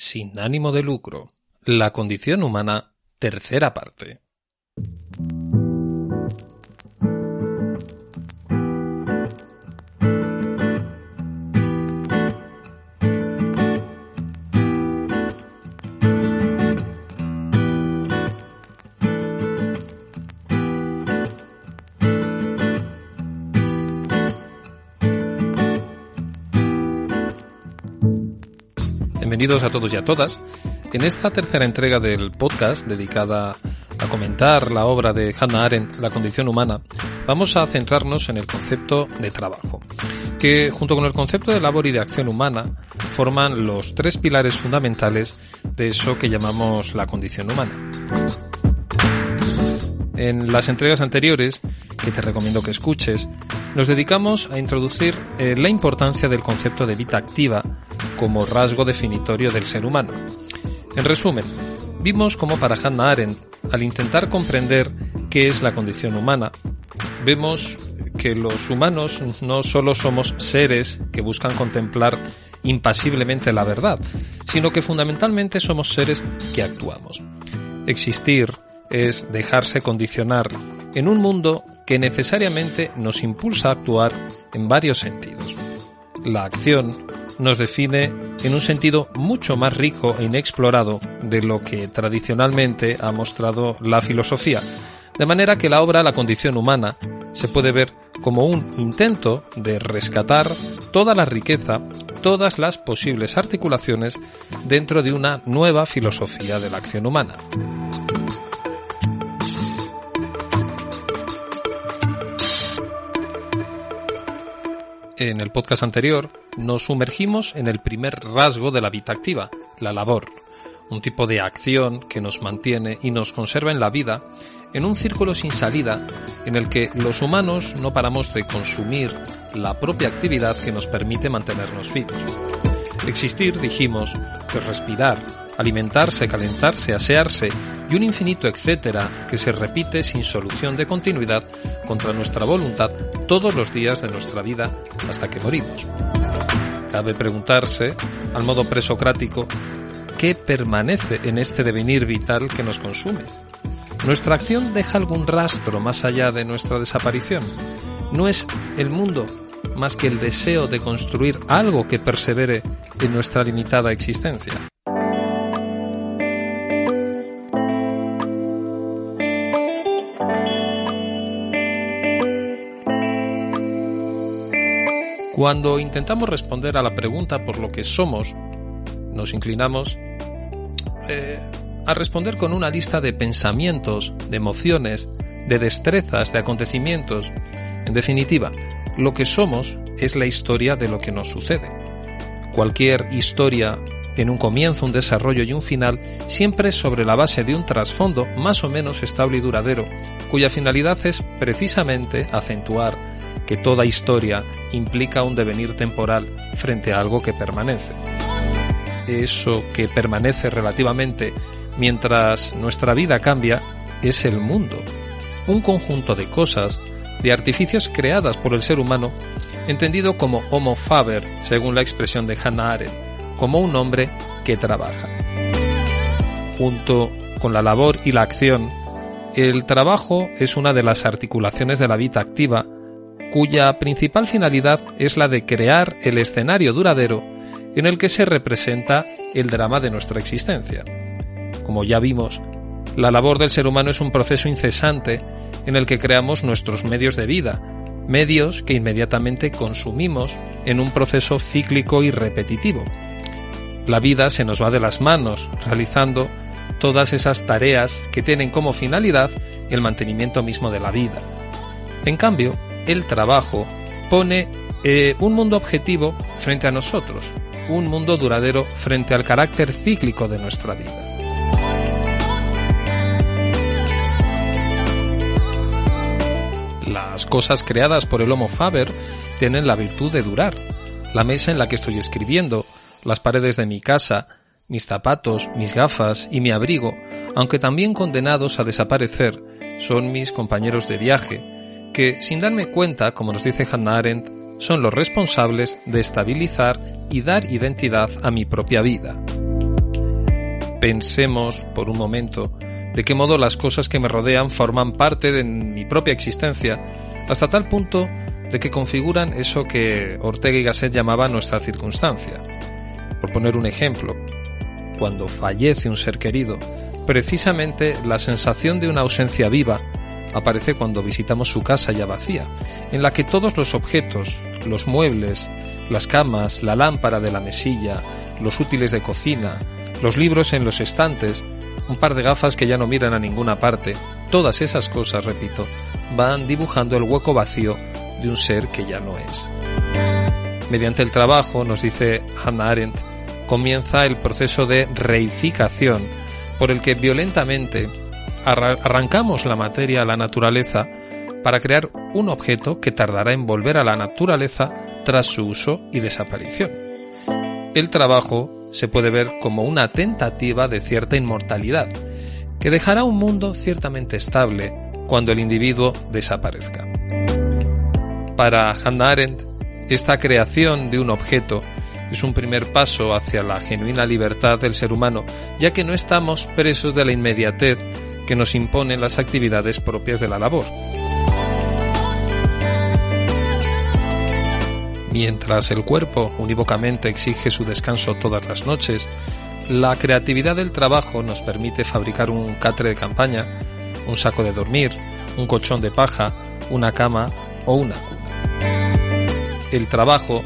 Sin ánimo de lucro. La condición humana, tercera parte. Bienvenidos a todos y a todas. En esta tercera entrega del podcast dedicada a comentar la obra de Hannah Arendt, La condición humana, vamos a centrarnos en el concepto de trabajo, que junto con el concepto de labor y de acción humana forman los tres pilares fundamentales de eso que llamamos la condición humana. En las entregas anteriores, que te recomiendo que escuches, nos dedicamos a introducir eh, la importancia del concepto de vida activa como rasgo definitorio del ser humano. En resumen, vimos cómo para Hannah Arendt, al intentar comprender qué es la condición humana, vemos que los humanos no solo somos seres que buscan contemplar impasiblemente la verdad, sino que fundamentalmente somos seres que actuamos. Existir es dejarse condicionar en un mundo que necesariamente nos impulsa a actuar en varios sentidos. La acción nos define en un sentido mucho más rico e inexplorado de lo que tradicionalmente ha mostrado la filosofía, de manera que la obra La condición humana se puede ver como un intento de rescatar toda la riqueza, todas las posibles articulaciones dentro de una nueva filosofía de la acción humana. En el podcast anterior nos sumergimos en el primer rasgo de la vida activa, la labor, un tipo de acción que nos mantiene y nos conserva en la vida en un círculo sin salida en el que los humanos no paramos de consumir la propia actividad que nos permite mantenernos vivos. Existir, dijimos, que respirar, alimentarse, calentarse, asearse y un infinito etcétera que se repite sin solución de continuidad contra nuestra voluntad todos los días de nuestra vida hasta que morimos. Cabe preguntarse, al modo presocrático, ¿qué permanece en este devenir vital que nos consume? ¿Nuestra acción deja algún rastro más allá de nuestra desaparición? ¿No es el mundo más que el deseo de construir algo que persevere en nuestra limitada existencia? Cuando intentamos responder a la pregunta por lo que somos, nos inclinamos eh, a responder con una lista de pensamientos, de emociones, de destrezas, de acontecimientos. En definitiva, lo que somos es la historia de lo que nos sucede. Cualquier historia tiene un comienzo, un desarrollo y un final, siempre sobre la base de un trasfondo más o menos estable y duradero, cuya finalidad es precisamente acentuar que toda historia implica un devenir temporal frente a algo que permanece. Eso que permanece relativamente mientras nuestra vida cambia es el mundo, un conjunto de cosas, de artificios creadas por el ser humano, entendido como homo faber, según la expresión de Hannah Arendt, como un hombre que trabaja. Junto con la labor y la acción, el trabajo es una de las articulaciones de la vida activa cuya principal finalidad es la de crear el escenario duradero en el que se representa el drama de nuestra existencia. Como ya vimos, la labor del ser humano es un proceso incesante en el que creamos nuestros medios de vida, medios que inmediatamente consumimos en un proceso cíclico y repetitivo. La vida se nos va de las manos realizando todas esas tareas que tienen como finalidad el mantenimiento mismo de la vida. En cambio, el trabajo pone eh, un mundo objetivo frente a nosotros, un mundo duradero frente al carácter cíclico de nuestra vida. Las cosas creadas por el Homo Faber tienen la virtud de durar. La mesa en la que estoy escribiendo, las paredes de mi casa, mis zapatos, mis gafas y mi abrigo, aunque también condenados a desaparecer, son mis compañeros de viaje, que, sin darme cuenta, como nos dice Hannah Arendt, son los responsables de estabilizar y dar identidad a mi propia vida. Pensemos, por un momento, de qué modo las cosas que me rodean forman parte de mi propia existencia, hasta tal punto de que configuran eso que Ortega y Gasset llamaba nuestra circunstancia. Por poner un ejemplo, cuando fallece un ser querido, precisamente la sensación de una ausencia viva aparece cuando visitamos su casa ya vacía, en la que todos los objetos, los muebles, las camas, la lámpara de la mesilla, los útiles de cocina, los libros en los estantes, un par de gafas que ya no miran a ninguna parte, todas esas cosas, repito, van dibujando el hueco vacío de un ser que ya no es. Mediante el trabajo, nos dice Hannah Arendt, comienza el proceso de reificación, por el que violentamente arrancamos la materia a la naturaleza para crear un objeto que tardará en volver a la naturaleza tras su uso y desaparición. El trabajo se puede ver como una tentativa de cierta inmortalidad, que dejará un mundo ciertamente estable cuando el individuo desaparezca. Para Hannah Arendt, esta creación de un objeto es un primer paso hacia la genuina libertad del ser humano, ya que no estamos presos de la inmediatez que nos imponen las actividades propias de la labor. Mientras el cuerpo unívocamente exige su descanso todas las noches, la creatividad del trabajo nos permite fabricar un catre de campaña, un saco de dormir, un colchón de paja, una cama o una cuna. El trabajo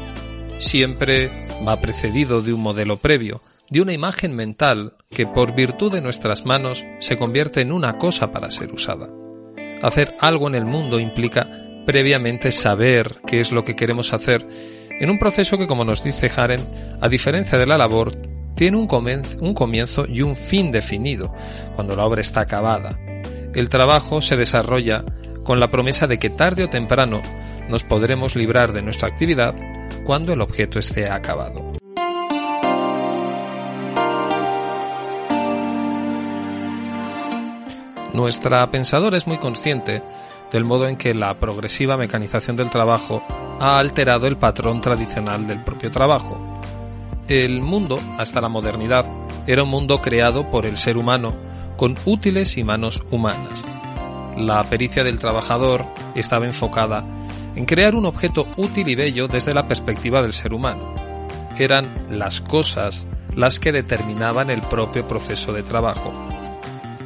siempre va precedido de un modelo previo, de una imagen mental que por virtud de nuestras manos se convierte en una cosa para ser usada. Hacer algo en el mundo implica previamente saber qué es lo que queremos hacer en un proceso que, como nos dice Haren, a diferencia de la labor, tiene un, comienzo y un fin definido, cuando la obra está acabada. El trabajo se desarrolla con la promesa de que tarde o temprano nos podremos librar de nuestra actividad cuando el objeto esté acabado. Nuestra pensadora es muy consciente del modo en que la progresiva mecanización del trabajo ha alterado el patrón tradicional del propio trabajo. El mundo, hasta la modernidad, era un mundo creado por el ser humano, con útiles y manos humanas. La pericia del trabajador estaba enfocada en crear un objeto útil y bello desde la perspectiva del ser humano. Eran las cosas las que determinaban el propio proceso de trabajo.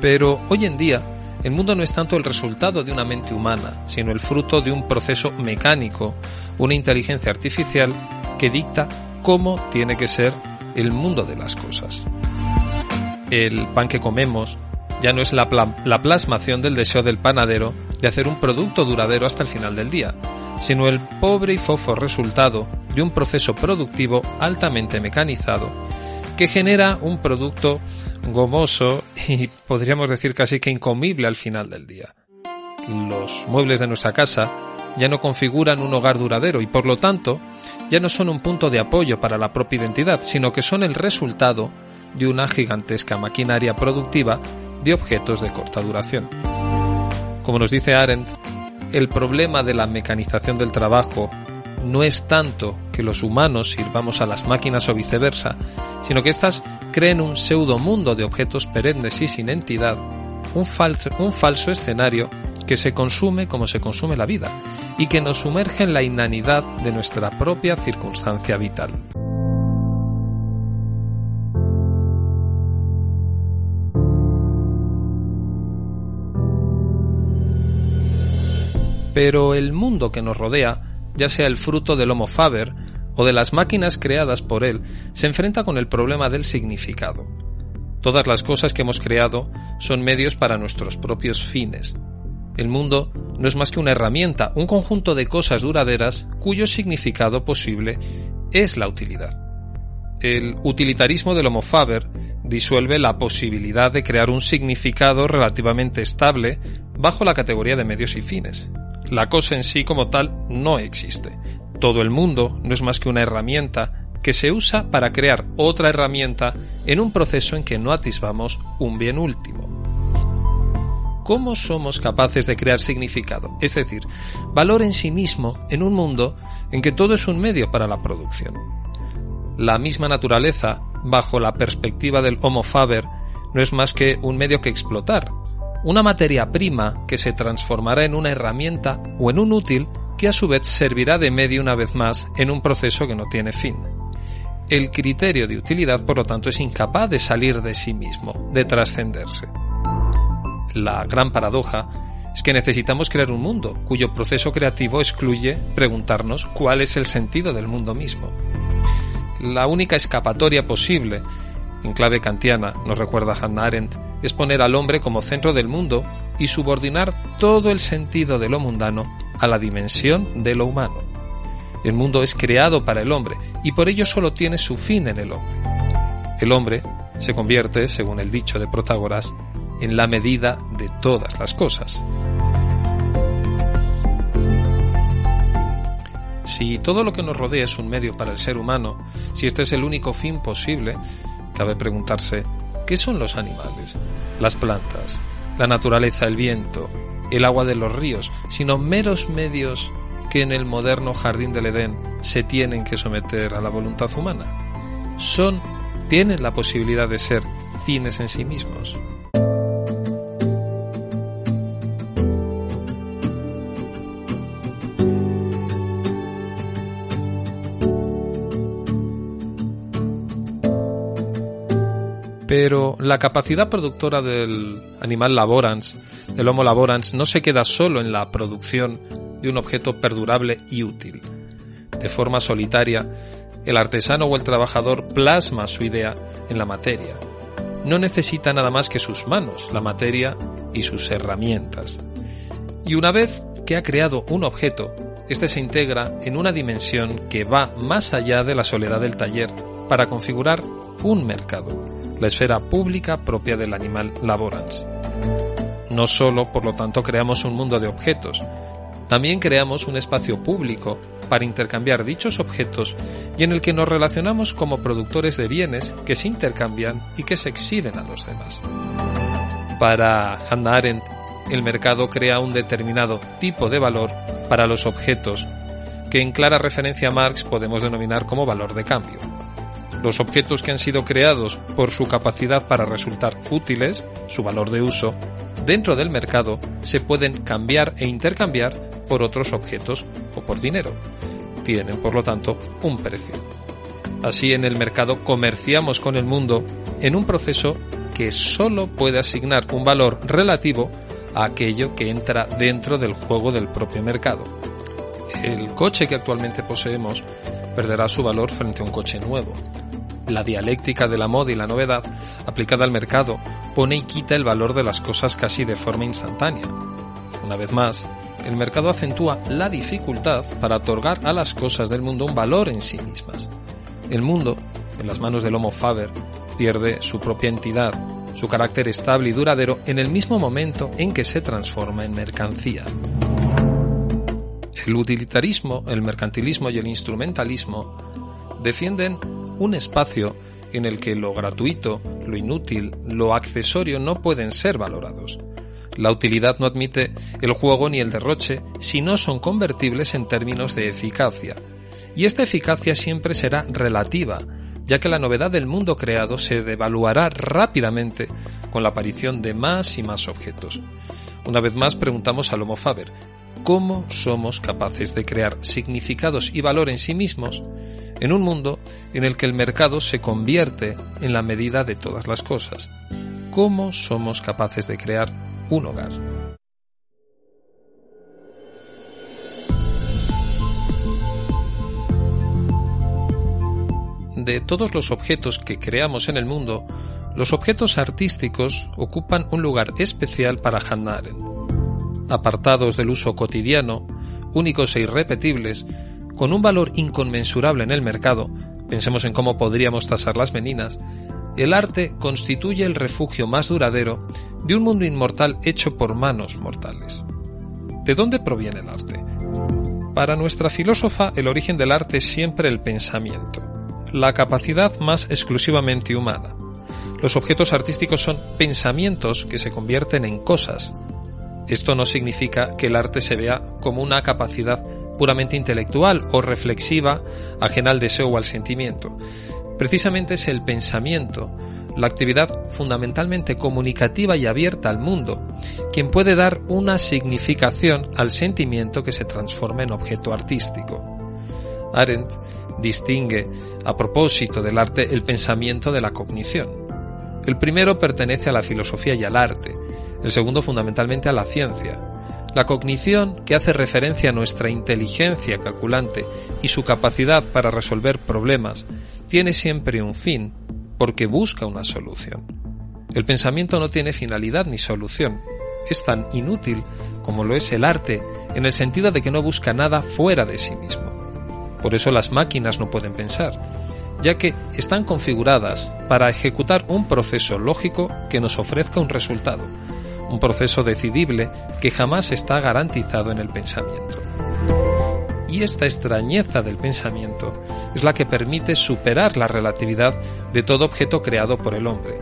Pero hoy en día, el mundo no es tanto el resultado de una mente humana, sino el fruto de un proceso mecánico, una inteligencia artificial que dicta cómo tiene que ser el mundo de las cosas. El pan que comemos ya no es la, la plasmación del deseo del panadero de hacer un producto duradero hasta el final del día, sino el pobre y fofo resultado de un proceso productivo altamente mecanizado que genera un producto gomoso y podríamos decir casi que incomible al final del día. Los muebles de nuestra casa ya no configuran un hogar duradero y por lo tanto ya no son un punto de apoyo para la propia identidad, sino que son el resultado de una gigantesca maquinaria productiva de objetos de corta duración. Como nos dice Arendt, el problema de la mecanización del trabajo no es tanto que los humanos sirvamos a las máquinas o viceversa, sino que éstas creen un pseudo mundo de objetos perennes y sin entidad, un falso, un falso escenario que se consume como se consume la vida y que nos sumerge en la inanidad de nuestra propia circunstancia vital. Pero el mundo que nos rodea, ya sea el fruto del Homo Faber o de las máquinas creadas por él, se enfrenta con el problema del significado. Todas las cosas que hemos creado son medios para nuestros propios fines. El mundo no es más que una herramienta, un conjunto de cosas duraderas cuyo significado posible es la utilidad. el utilitarismo del Homo Faber disuelve la posibilidad de crear un significado relativamente estable bajo la categoría de medios y fines. La cosa en sí como tal no existe. Todo el mundo no es más que una herramienta que se usa para crear otra herramienta en un proceso en que no atisbamos un bien último. ¿Cómo somos capaces de crear significado? Es decir, valor en sí mismo en un mundo en que todo es un medio para la producción. La misma naturaleza, bajo la perspectiva del Homo Faber, no es más que un medio que explotar, una materia prima que se transformará en una herramienta o en un útil que a su vez servirá de medio una vez más en un proceso que no tiene fin. El criterio de utilidad, por lo tanto, es incapaz de salir de sí mismo, de trascenderse. La gran paradoja es que necesitamos crear un mundo cuyo proceso creativo excluye preguntarnos cuál es el sentido del mundo mismo. La única escapatoria posible, en clave kantiana, nos recuerda Hannah Arendt, es poner al hombre como centro del mundo y subordinar todo el sentido de lo mundano a la dimensión de lo humano. El mundo es creado para el hombre y por ello solo tiene su fin en el hombre. El hombre se convierte, según el dicho de Protágoras, en la medida de todas las cosas. Si todo lo que nos rodea es un medio para el ser humano, si este es el único fin posible, cabe preguntarse, ¿qué son los animales, las plantas, la naturaleza, el viento, el agua de los ríos, sino meros medios que en el moderno jardín del Edén se tienen que someter a la voluntad humana? Son, tienen la posibilidad de ser fines en sí mismos. Pero la capacidad productora del animal laborans, del Homo laborans, no se queda solo en la producción de un objeto perdurable y útil. De forma solitaria, el artesano o el trabajador plasma su idea en la materia. No necesita nada más que sus manos, la materia y sus herramientas. Y una vez que ha creado un objeto, este se integra en una dimensión que va más allá de la soledad del taller para configurar un mercado, la esfera pública propia del animal laborans. No solo, por lo tanto, creamos un mundo de objetos, también creamos un espacio público para intercambiar dichos objetos y en el que nos relacionamos como productores de bienes que se intercambian y que se exhiben a los demás. Para Hannah Arendt, el mercado crea un determinado tipo de valor para los objetos que en clara referencia a Marx podemos denominar como valor de cambio. Los objetos que han sido creados por su capacidad para resultar útiles, su valor de uso, dentro del mercado se pueden cambiar e intercambiar por otros objetos o por dinero. Tienen, por lo tanto, un precio. Así en el mercado comerciamos con el mundo en un proceso que solo puede asignar un valor relativo a aquello que entra dentro del juego del propio mercado. El coche que actualmente poseemos perderá su valor frente a un coche nuevo. La dialéctica de la moda y la novedad, aplicada al mercado, pone y quita el valor de las cosas casi de forma instantánea. Una vez más, el mercado acentúa la dificultad para otorgar a las cosas del mundo un valor en sí mismas. El mundo, en las manos del Homo Faber, pierde su propia entidad, su carácter estable y duradero en el mismo momento en que se transforma en mercancía. El utilitarismo, el mercantilismo y el instrumentalismo defienden un espacio en el que lo gratuito, lo inútil, lo accesorio no pueden ser valorados. La utilidad no admite el juego ni el derroche si no son convertibles en términos de eficacia. Y esta eficacia siempre será relativa, ya que la novedad del mundo creado se devaluará rápidamente con la aparición de más y más objetos. Una vez más preguntamos al Homo Faber, ¿cómo somos capaces de crear significados y valor en sí mismos en un mundo en el que el mercado se convierte en la medida de todas las cosas? ¿Cómo somos capaces de crear un hogar? De todos los objetos que creamos en el mundo, los objetos artísticos ocupan un lugar especial para Hannah. Apartados del uso cotidiano, únicos e irrepetibles, con un valor inconmensurable en el mercado, pensemos en cómo podríamos tasar las meninas, el arte constituye el refugio más duradero de un mundo inmortal hecho por manos mortales. ¿De dónde proviene el arte? Para nuestra filósofa, el origen del arte es siempre el pensamiento, la capacidad más exclusivamente humana. Los objetos artísticos son pensamientos que se convierten en cosas. Esto no significa que el arte se vea como una capacidad puramente intelectual o reflexiva, ajena al deseo o al sentimiento. Precisamente es el pensamiento, la actividad fundamentalmente comunicativa y abierta al mundo, quien puede dar una significación al sentimiento que se transforma en objeto artístico. Arendt distingue, a propósito del arte, el pensamiento de la cognición. El primero pertenece a la filosofía y al arte, el segundo fundamentalmente a la ciencia. La cognición, que hace referencia a nuestra inteligencia calculante y su capacidad para resolver problemas, tiene siempre un fin, porque busca una solución. El pensamiento no tiene finalidad ni solución. Es tan inútil como lo es el arte, en el sentido de que no busca nada fuera de sí mismo. Por eso las máquinas no pueden pensar, ya que están configuradas para ejecutar un proceso lógico que nos ofrezca un resultado, un proceso decidible que jamás está garantizado en el pensamiento. Y esta extrañeza del pensamiento es la que permite superar la relatividad de todo objeto creado por el hombre.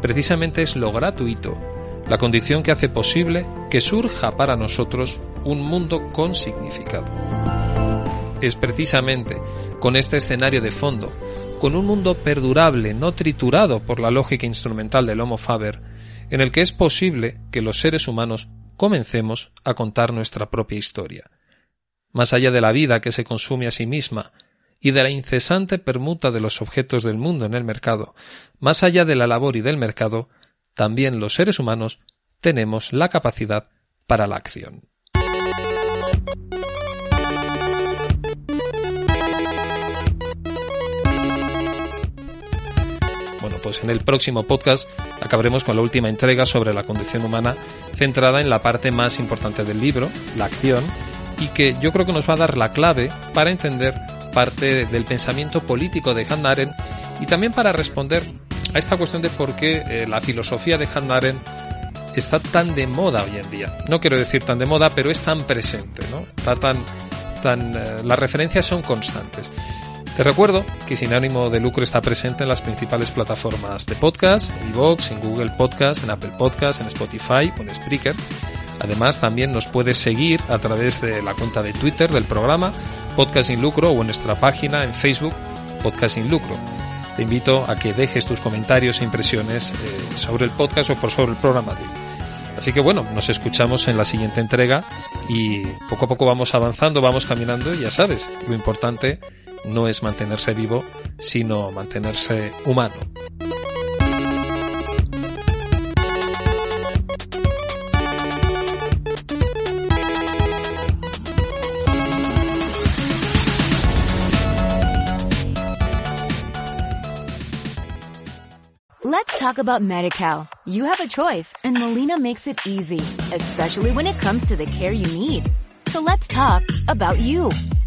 Precisamente es lo gratuito, la condición que hace posible que surja para nosotros un mundo con significado. Es precisamente con este escenario de fondo, con un mundo perdurable, no triturado por la lógica instrumental del Homo Faber, en el que es posible que los seres humanos comencemos a contar nuestra propia historia. Más allá de la vida que se consume a sí misma y de la incesante permuta de los objetos del mundo en el mercado, más allá de la labor y del mercado, también los seres humanos tenemos la capacidad para la acción. Bueno, pues en el próximo podcast acabaremos con la última entrega sobre la condición humana, centrada en la parte más importante del libro, la acción, y que yo creo que nos va a dar la clave para entender parte del pensamiento político de Hannah Arendt y también para responder a esta cuestión de por qué eh, la filosofía de Hannah Arendt está tan de moda hoy en día. No quiero decir tan de moda, pero es tan presente, ¿no? Está tan, tan, eh, las referencias son constantes. Te recuerdo que Sin ánimo de lucro está presente en las principales plataformas de podcast, en iVoox, en Google Podcast, en Apple Podcast, en Spotify o en Spreaker. Además, también nos puedes seguir a través de la cuenta de Twitter del programa Podcast Sin Lucro o en nuestra página en Facebook Podcast Sin Lucro. Te invito a que dejes tus comentarios e impresiones eh, sobre el podcast o por sobre el programa de. Así que bueno, nos escuchamos en la siguiente entrega y poco a poco vamos avanzando, vamos caminando y ya sabes, lo importante no es mantenerse vivo, sino mantenerse humano. Let's talk about MediCal. You have a choice and Molina makes it easy, especially when it comes to the care you need. So let's talk about you,